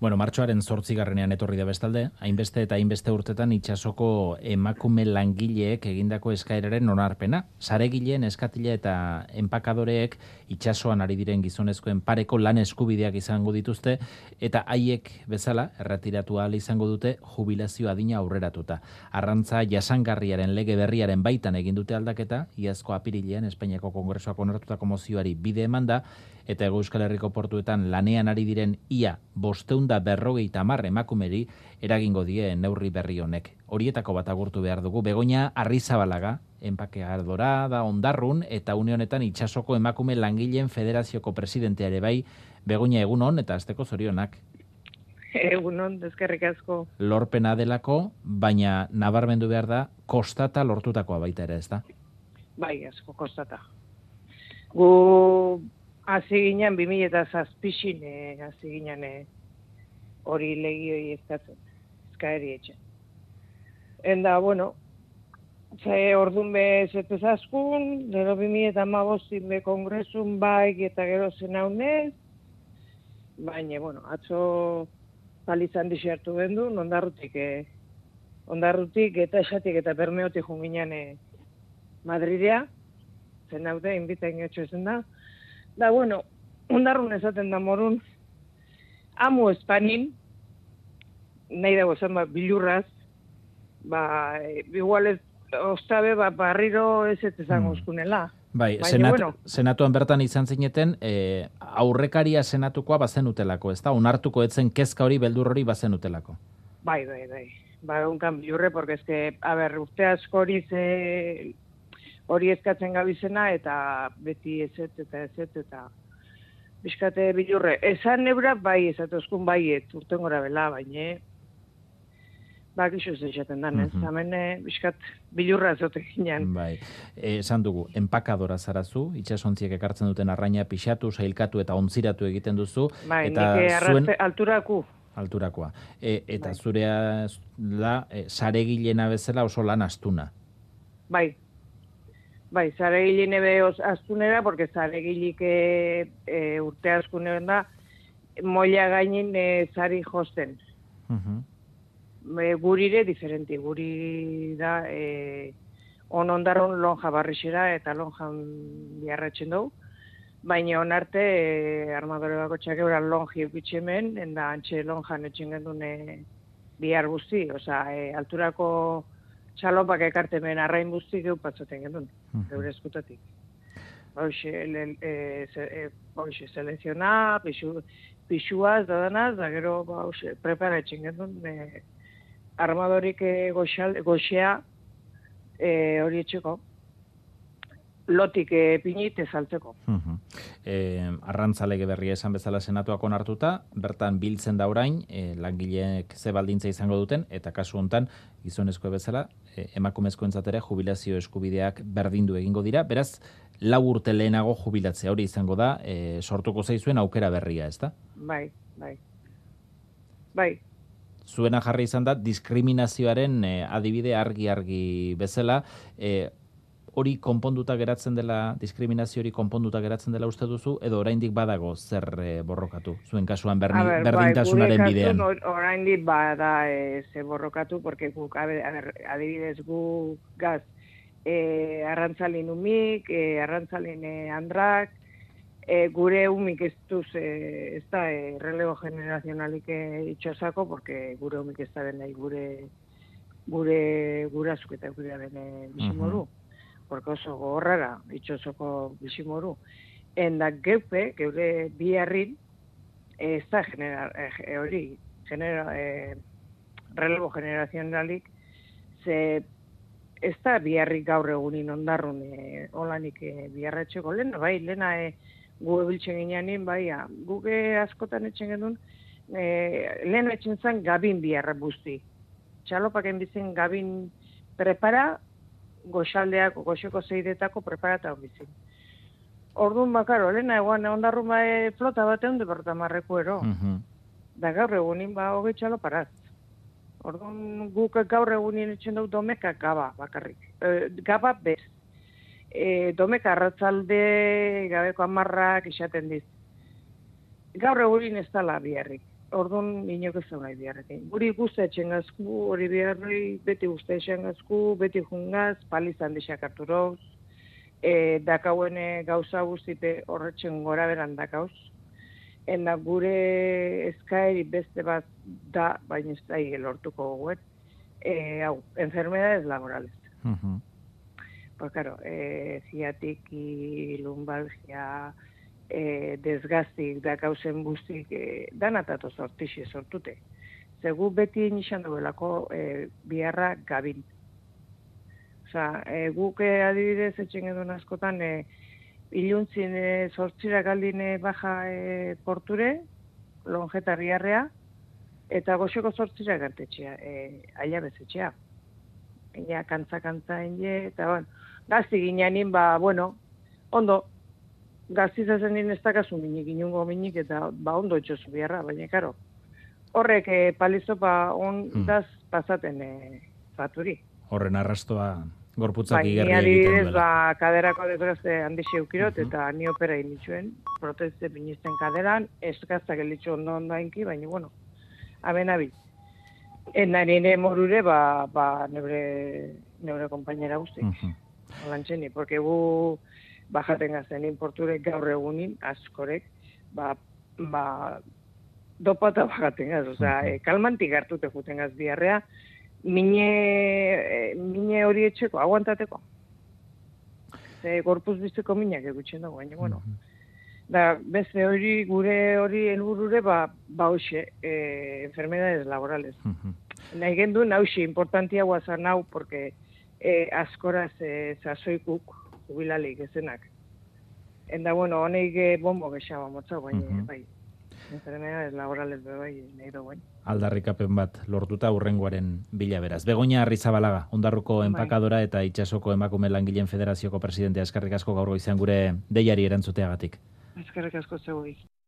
Bueno, martxoaren zortzigarrenean etorri da bestalde, hainbeste eta hainbeste urtetan itxasoko emakume langileek egindako eskaeraren onarpena. Saregileen eskatila eta enpakadoreek itxasoan ari diren gizonezkoen pareko lan eskubideak izango dituzte, eta haiek bezala, erretiratu ahal izango dute, jubilazio adina aurreratuta. Arrantza jasangarriaren lege berriaren baitan egin dute aldaketa, iazko apirilean Espainiako Kongresoak onartutako mozioari bide eman da, eta Ego Euskal Herriko portuetan lanean ari diren ia bosteunda berrogeita mar emakumeri eragingo die neurri berri honek. Horietako bat agurtu behar dugu, begonia arrizabalaga, enpakeadora da ondarrun, eta une honetan itxasoko emakume langileen federazioko presidentea ere bai, begonia egunon eta azteko zorionak. Egunon, dezkerrik asko. Lorpena delako, baina nabarmendu behar da, kostata lortutakoa baita ere, ez da? Bai, asko, kostata. Gu hasi ginen, 2000 eta eh, hasi ginen eh, hori legioi ezkatzen, ezkaeri etxe. Enda, bueno, ze ordun be zetez askun, gero 2000 eta mabostin be kongresun bai eta gero zen haunez, baina, bueno, atzo palizan dixertu bendu, ondarrutik, eh, ondarrutik eta esatik eta bermeotik junginan eh, Madridea, zen haude, inbita ingetxo ezen da, Da, bueno, ondarrun esaten da morun, amu espanin, nahi dago zen, ba, bilurraz, ba, e, igual ez, ostabe, ba, barriro ez ez ezango mm. Bai, senat, bueno. senatuan bertan izan zineten, e, aurrekaria senatukoa bazen utelako, ez da? Unartuko etzen kezka hori, beldur hori bazen utelako. Bai, bai, bai. Ba, unkan bilurre, porque es que, a ber, urte asko hori ze hori eskatzen gabizena eta beti ez eta ez eta bizkate bilurre. Esan nebra bai ez atozkun bai ez urten gora bela, baina bak iso ez esaten dan, ez? Hemen eh, bizkat bilurra zote ginean. Bai, esan dugu, empakadora zarazu, itxasontziek ekartzen duten arraina pixatu, sailkatu eta ontziratu egiten duzu. Bai, eta nik zuen... alturaku. Alturakoa. E, eta bai. zurea da, e, sare bezala oso lan astuna. Bai, Bai, zare giline behoz astunera, porque zare gilike e, urte askunean da, moia gainin e, zari josten. Uh -huh. gurire diferenti, guri da e, on ondarron lonja barrixera eta lonjan biarratzen dugu. Baina onarte e, armadore bako txak euran lonji bitxemen, enda antxe lonjan etxen gendun e, bihar guzti, oza, e, alturako txalopak ekarte men arrain guzti geu patzaten genuen, -huh. geure eskutatik. Hoxe, e, e, hoxe, seleziona, pixu, pixuaz, dadanaz, da gero, hoxe, prepara etxen genuen, e, armadorik e, goxea e, hori etxeko lotik e, pinit ezaltzeko. E, arrantzalege berria esan bezala senatuak onartuta, bertan biltzen da orain, e, langileek ze baldintza izango duten, eta kasu hontan gizonezko bezala, e, emakumezko entzatera jubilazio eskubideak berdindu egingo dira, beraz, lau urte lehenago jubilatzea hori izango da, e, sortuko zaizuen aukera berria, ez da? Bai, bai. Bai, zuena jarri izan da diskriminazioaren e, adibide argi-argi bezala, e, hori konponduta geratzen dela, diskriminazio hori konponduta geratzen dela uste duzu, edo oraindik badago zer e, borrokatu, zuen kasuan berni, ber, berdintasunaren bai, bidean? Oraindik bada e, ze borrokatu, porque guk, a ber, adibidez gu gaz, e, arrantzalin umik, e, arrantzalin e, andrak, e, gure umik ez duz, e, ez da, e, relego generazionalik e, itxosako, porque gure umik ez da gure gure gurasuk eta gure bene bizimoru. Uh porque oso gogorrara, itxosoko bizimoru. Enda geupe, geure biharrin, ez da genera, eh, hori, genera, eh, relevo generazionalik, ze ez da biharrik gaur egunin ondarrun eh, olanik eh, biharretxeko lehen, bai, lehena eh, gu ebiltzen ginean bai, guge askotan etxen genuen, eh, lehen etxen zen gabin biharra buzti. Txalopak enbizen gabin prepara, goxaldeak, goxeko zeidetako preparata hon bizin. Orduan bakaro, lehena eguan ondarrun bae flota bat egun deporta marreku ero. Da gaur egunin ba hogei txalo paraz. Orduan guk gaur egunin etxen dut domeka gaba bakarrik. E, gaba bez. E, domeka arratzalde gabeko amarrak izaten diz. Gaur egunin ez dala biharrik. Orduan, inok ez nahi biharrekin. Guri guzti etxengazku, hori biharri, beti guzti etxengazku, beti jungaz, palizan dixak harturoz, e, dakauen e, gauza guztipe horretxen gora beran dakauz. Ena gure eskaeri beste bat da, baina ez da lortuko goguet, e, hau, enfermedades laborales. Uh -huh. Pues claro, e, ziatiki, lumbalgia, e, desgaztik, dakauzen guztik, e, danatato sortixi sortute. Zegu beti nixan duelako e, biharra gabin. Osa, e, guk e, adibidez etxen edun askotan, e, iluntzin e, sortxira galdine baja e, porture, lonjeta riarrea, eta goxoko sortxira gertetxea, e, aia bezetxea. Ina kantza-kantza eta bueno, gazti gineanin, ba, bueno, ondo, gazti zazen nien ez dakazu minik, inungo minik, eta ba, ondo etxozu biharra, baina, karo, horrek e, palizopa on hmm. pasaten e, baturi. Horren arrastoa gorputzak bai, igerri egiten duela. Ba, kaderako desgrazte handi eukirot, uh -huh. eta ni opera inituen, proteste pinisten kaderan, ez gaztak elitxu ondo ondo hainki, baina, bueno, aben abi. En nire morure, ba, ba nebre, nebre kompainera guztik. Uh -huh. porque gu bajaten gazten importurek gaur egunin, askorek, ba, ba, dopata bajaten gaz, oza, e, kalmantik hartute juten gaz biarrea, mine, mine hori etxeko, aguantateko. Ze gorpuz bizteko minak egutxen dago, baina, bueno. Mhm. Da, beste hori, gure hori helburure ba, ba hoxe, e, enfermedades laborales. Uh -huh. Nahi gendu, nauxi, importantia guazan hau, porque e, askoraz e, zazoikuk, jubilalik ezenak. Enda, bueno, honek e, bombo gexaba motza, baina, uh -huh. bai enfermedades laborales de bai, nahi dugu. Aldarrikapen bat lortuta urrengoaren bila beraz. Begoña Arrizabalaga, ondarruko bai. enpakadora eta itxasoko emakume langileen federazioko presidentea eskarrik asko gaur goizean gure deiari erantzuteagatik. Eskarrik asko zeu